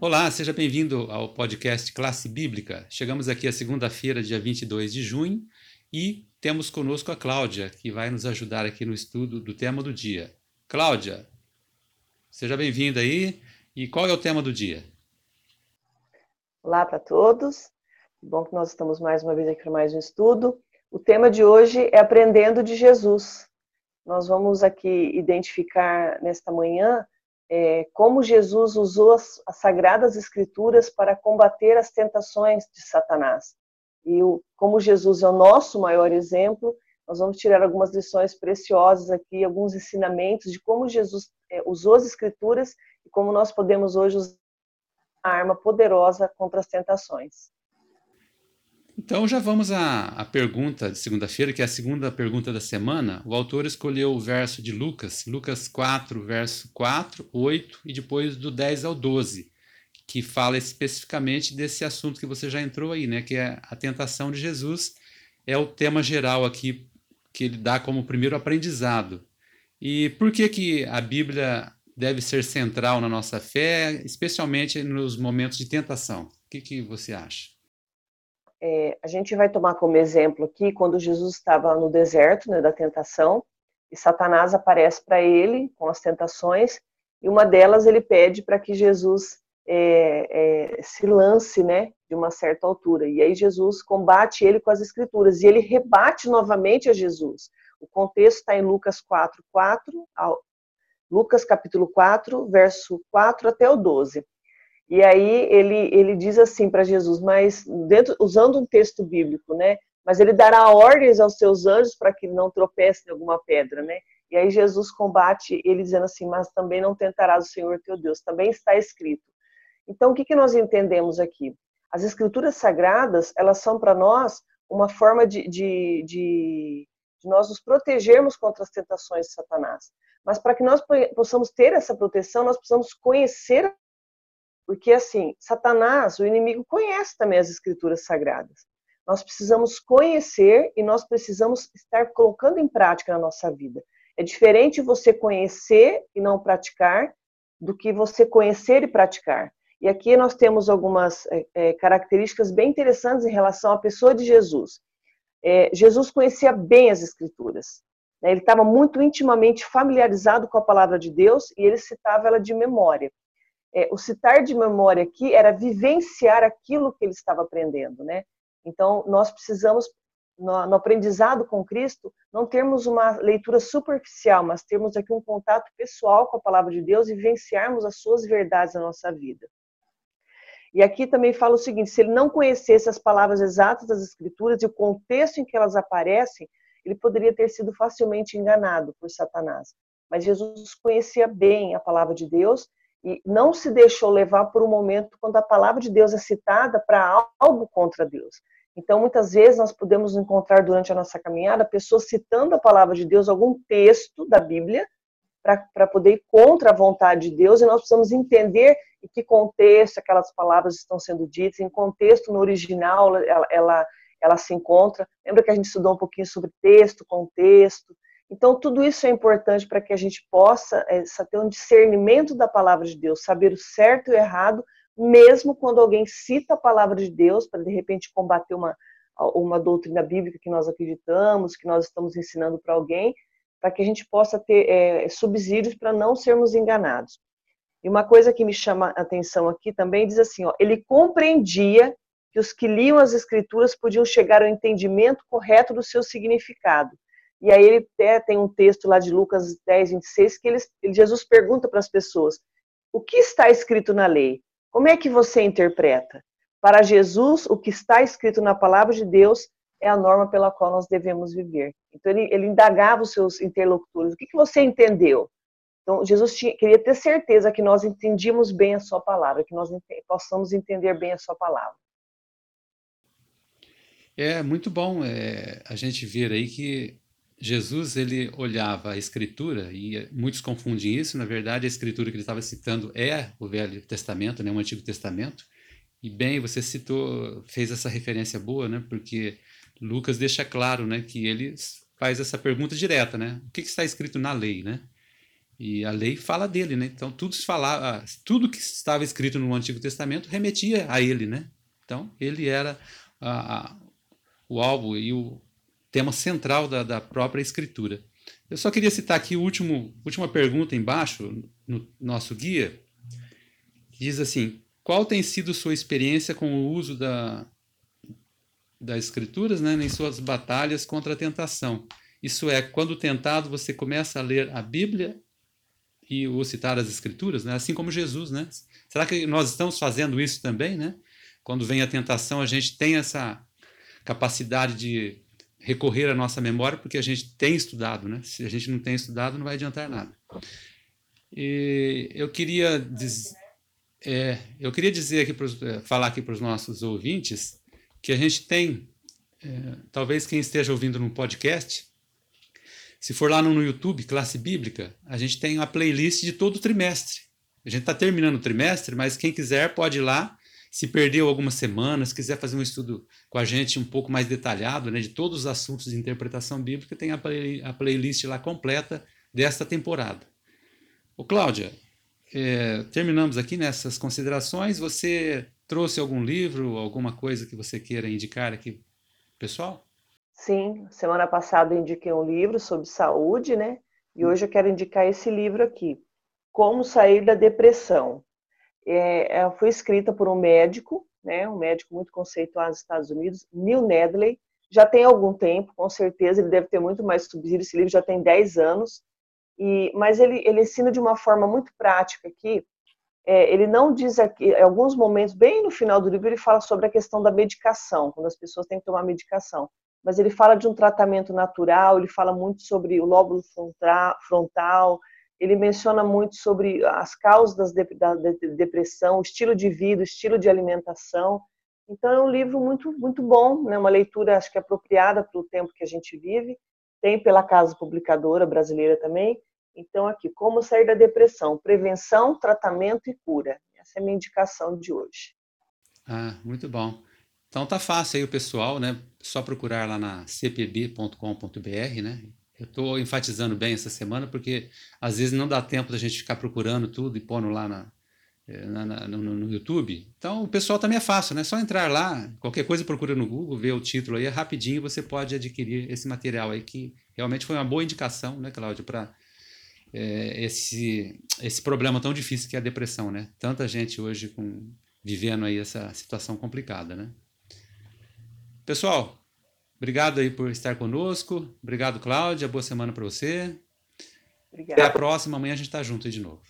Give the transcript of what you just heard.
Olá, seja bem-vindo ao podcast Classe Bíblica. Chegamos aqui a segunda-feira, dia 22 de junho, e temos conosco a Cláudia, que vai nos ajudar aqui no estudo do tema do dia. Cláudia, seja bem-vinda aí. E qual é o tema do dia? Olá para todos. Bom que nós estamos mais uma vez aqui para mais um estudo. O tema de hoje é Aprendendo de Jesus. Nós vamos aqui identificar nesta manhã é, como Jesus usou as, as, sagradas escrituras para combater as tentações de Satanás. E o, como Jesus é o nosso maior exemplo, nós vamos tirar algumas lições preciosas aqui, alguns ensinamentos de como Jesus é, usou as escrituras e como nós podemos hoje usar uma arma poderosa contra as tentações. Então já vamos à, à pergunta de segunda-feira, que é a segunda pergunta da semana. O autor escolheu o verso de Lucas, Lucas 4, verso 4, 8 e depois do 10 ao 12, que fala especificamente desse assunto que você já entrou aí, né? Que é a tentação de Jesus. É o tema geral aqui que ele dá como primeiro aprendizado. E por que, que a Bíblia deve ser central na nossa fé, especialmente nos momentos de tentação? O que, que você acha? É, a gente vai tomar como exemplo aqui quando Jesus estava no deserto né, da tentação e Satanás aparece para ele com as tentações e uma delas ele pede para que Jesus é, é, se lance, né, de uma certa altura. E aí Jesus combate ele com as escrituras e ele rebate novamente a Jesus. O contexto está em Lucas 4, 4, Lucas capítulo 4, verso 4 até o 12. E aí ele, ele diz assim para Jesus, mas dentro, usando um texto bíblico, né? Mas ele dará ordens aos seus anjos para que não tropecem em alguma pedra, né? E aí Jesus combate ele dizendo assim, mas também não tentarás o Senhor teu Deus, também está escrito. Então o que, que nós entendemos aqui? As escrituras sagradas, elas são para nós uma forma de, de, de, de nós nos protegermos contra as tentações de Satanás. Mas para que nós possamos ter essa proteção, nós precisamos conhecer porque, assim, Satanás, o inimigo, conhece também as escrituras sagradas. Nós precisamos conhecer e nós precisamos estar colocando em prática na nossa vida. É diferente você conhecer e não praticar do que você conhecer e praticar. E aqui nós temos algumas é, é características bem interessantes em relação à pessoa de Jesus. É, Jesus conhecia bem as Escrituras. Né? Ele estava muito intimamente familiarizado com a palavra de Deus e ele citava ela de memória é, o citar de memória aqui era vivenciar aquilo que ele estava aprendendo, né? Então, nós precisamos, no, no, aprendizado com Cristo, não termos uma leitura superficial, mas termos aqui um contato pessoal com a palavra de Deus e vivenciarmos as suas verdades na nossa vida. E aqui também fala o seguinte: se ele não conhecesse as palavras exatas das Escrituras e o contexto em que elas aparecem, ele poderia ter sido facilmente enganado por Satanás. Mas Jesus conhecia bem a palavra de Deus e não se deixou levar por um momento quando a palavra de Deus é citada para algo contra Deus. Então, muitas vezes nós podemos encontrar durante a nossa caminhada pessoas citando a palavra de Deus, algum texto da Bíblia, para poder ir contra a vontade de Deus, e nós precisamos entender em que contexto aquelas palavras estão sendo ditas, em contexto no original ela, ela, ela se encontra. Lembra que a gente estudou um pouquinho sobre texto, contexto, então, tudo isso é importante para que a gente possa é, ter um discernimento da palavra de Deus, saber o certo e o errado, mesmo quando alguém cita a palavra de Deus para, de repente, combater uma, uma doutrina bíblica que nós acreditamos, que nós estamos ensinando para alguém, para que a gente possa ter é, subsídios para não sermos enganados. E uma coisa que me chama a atenção aqui também diz assim: ó, ele compreendia que os que liam as escrituras podiam chegar ao entendimento correto do seu significado e aí ele até tem um texto lá de Lucas 10, 26, que ele, Jesus pergunta para as pessoas: o que está escrito na lei? Como é que você interpreta? Para Jesus, o que está escrito na palavra de Deus é a norma pela qual nós devemos viver. Então ele, ele indagava os seus interlocutores: o que, que você entendeu? Então Jesus tinha, queria ter certeza que nós entendíamos bem a sua palavra, que nós possamos entender bem a sua palavra. É muito bom é, a gente ver aí que Jesus ele olhava a escritura e muitos confundem isso, na verdade a escritura que ele estava citando é o Velho Testamento, né, o Antigo Testamento. E bem, você citou, fez essa referência boa, né, porque Lucas deixa claro, né, que ele faz essa pergunta direta, né? O que, que está escrito na lei, né? E a lei fala dele, né? Então tudo falava, tudo que estava escrito no Antigo Testamento remetia a ele, né? Então ele era a, a, o alvo e o tema central da, da própria Escritura. Eu só queria citar aqui a última pergunta embaixo no nosso guia. Diz assim: qual tem sido sua experiência com o uso da, das Escrituras né, em suas batalhas contra a tentação? Isso é, quando tentado, você começa a ler a Bíblia e ou citar as Escrituras, né? assim como Jesus. Né? Será que nós estamos fazendo isso também? Né? Quando vem a tentação, a gente tem essa capacidade de recorrer à nossa memória porque a gente tem estudado, né? Se a gente não tem estudado, não vai adiantar nada. E eu queria é, eu queria dizer aqui pros, é, falar aqui para os nossos ouvintes que a gente tem, é, talvez quem esteja ouvindo no podcast, se for lá no YouTube, classe bíblica, a gente tem uma playlist de todo o trimestre. A gente está terminando o trimestre, mas quem quiser pode ir lá se perdeu algumas semanas, quiser fazer um estudo com a gente um pouco mais detalhado né, de todos os assuntos de interpretação bíblica, tem a, play, a playlist lá completa desta temporada. Ô, Cláudia, é, terminamos aqui nessas considerações. Você trouxe algum livro, alguma coisa que você queira indicar aqui, pessoal? Sim, semana passada eu indiquei um livro sobre saúde, né? E hoje eu quero indicar esse livro aqui, Como Sair da Depressão, é, é, foi escrita por um médico, né, um médico muito conceituado nos Estados Unidos, Neil Nedley, já tem algum tempo, com certeza, ele deve ter muito mais subsídio, esse livro já tem 10 anos, e, mas ele, ele ensina de uma forma muito prática aqui, é, ele não diz aqui, em alguns momentos, bem no final do livro, ele fala sobre a questão da medicação, quando as pessoas têm que tomar medicação, mas ele fala de um tratamento natural, ele fala muito sobre o lóbulo frontal, ele menciona muito sobre as causas da depressão, o estilo de vida, o estilo de alimentação. Então é um livro muito muito bom, né? Uma leitura acho que apropriada para o tempo que a gente vive. Tem pela casa publicadora brasileira também. Então aqui, como sair da depressão, prevenção, tratamento e cura. Essa é a minha indicação de hoje. Ah, muito bom. Então tá fácil aí o pessoal, né? Só procurar lá na cpb.com.br, né? Eu estou enfatizando bem essa semana porque às vezes não dá tempo da gente ficar procurando tudo e pondo lá na, eh, na, na no, no, YouTube. Então o pessoal também é fácil, né? É só entrar lá, qualquer coisa procura no Google, ver o título aí, é rapidinho você pode adquirir esse material aí que realmente foi uma boa indicação, né, Cláudio, para é, esse esse problema tão difícil que é a depressão, né? Tanta gente hoje com vivendo aí essa situação complicada, né? Pessoal, Obrigado aí por estar conosco. Obrigado, Cláudia. Boa semana para você. Obrigada. Até a próxima. Amanhã a gente está junto aí de novo.